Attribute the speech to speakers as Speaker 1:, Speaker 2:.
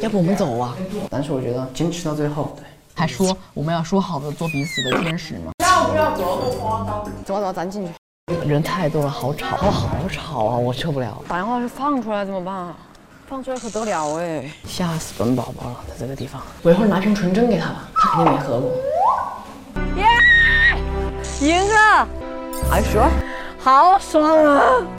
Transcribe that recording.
Speaker 1: 要不我们走啊？但是我觉得坚持到最后，对，
Speaker 2: 还说我们要说好的做彼此的天使吗？
Speaker 1: 要不要走？走走，咱进去。人太多了，好吵，好吵啊，我受不了。
Speaker 3: 打电话是放出来怎么办啊？放出来可得了哎，
Speaker 1: 吓死本宝宝了，在这个地方。我一会儿拿瓶纯真给他吧，他肯定没喝过。
Speaker 3: 耶，赢了，还爽，好爽啊！